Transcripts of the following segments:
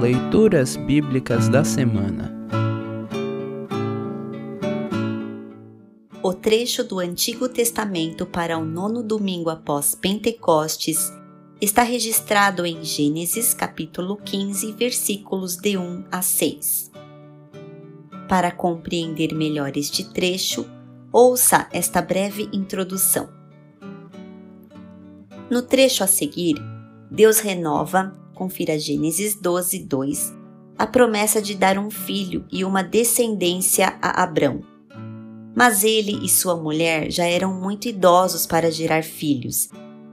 Leituras Bíblicas da Semana O trecho do Antigo Testamento para o nono domingo após Pentecostes está registrado em Gênesis capítulo 15, versículos de 1 a 6. Para compreender melhor este trecho, ouça esta breve introdução. No trecho a seguir, Deus renova, confira Gênesis 12, 2, a promessa de dar um filho e uma descendência a Abrão. Mas ele e sua mulher já eram muito idosos para gerar filhos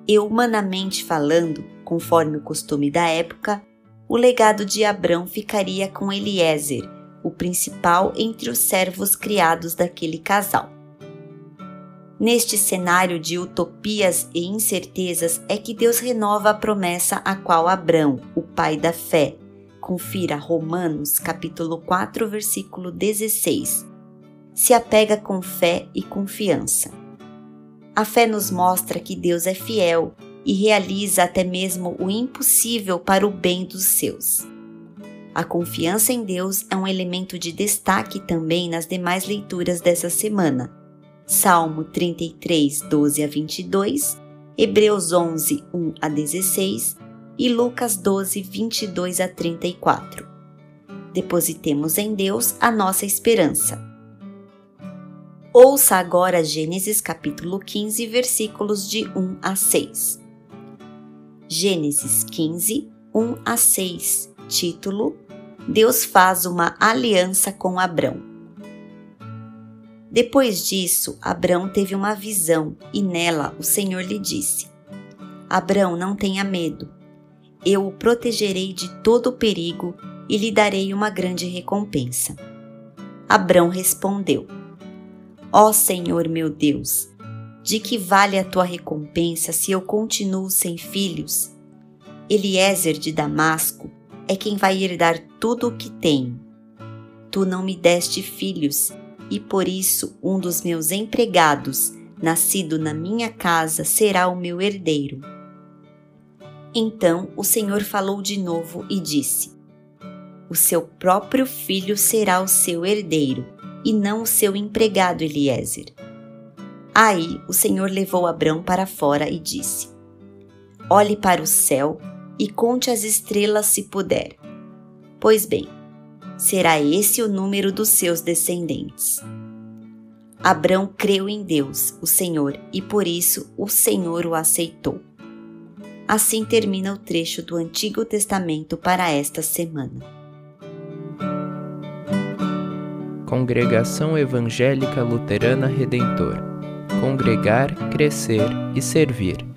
e, humanamente falando, conforme o costume da época, o legado de Abrão ficaria com Eliezer, o principal entre os servos criados daquele casal. Neste cenário de utopias e incertezas é que Deus renova a promessa a qual Abrão, o pai da fé, confira Romanos capítulo 4, versículo 16, se apega com fé e confiança. A fé nos mostra que Deus é fiel e realiza até mesmo o impossível para o bem dos seus. A confiança em Deus é um elemento de destaque também nas demais leituras dessa semana. Salmo 33, 12 a 22, Hebreus 11, 1 a 16 e Lucas 12, 22 a 34. Depositemos em Deus a nossa esperança. Ouça agora Gênesis capítulo 15, versículos de 1 a 6. Gênesis 15, 1 a 6, título: Deus faz uma aliança com Abrão. Depois disso, Abrão teve uma visão e nela o Senhor lhe disse: Abrão, não tenha medo. Eu o protegerei de todo o perigo e lhe darei uma grande recompensa. Abrão respondeu: Ó Senhor meu Deus, de que vale a tua recompensa se eu continuo sem filhos? Eliezer de Damasco é quem vai herdar tudo o que tenho. Tu não me deste filhos, e por isso um dos meus empregados, nascido na minha casa, será o meu herdeiro. Então o Senhor falou de novo e disse: O seu próprio filho será o seu herdeiro e não o seu empregado Eliezer. Aí o Senhor levou Abrão para fora e disse: Olhe para o céu e conte as estrelas se puder. Pois bem, será esse o número dos seus descendentes. Abrão creu em Deus, o Senhor, e por isso o Senhor o aceitou. Assim termina o trecho do Antigo Testamento para esta semana. Congregação Evangélica Luterana Redentor Congregar, Crescer e Servir.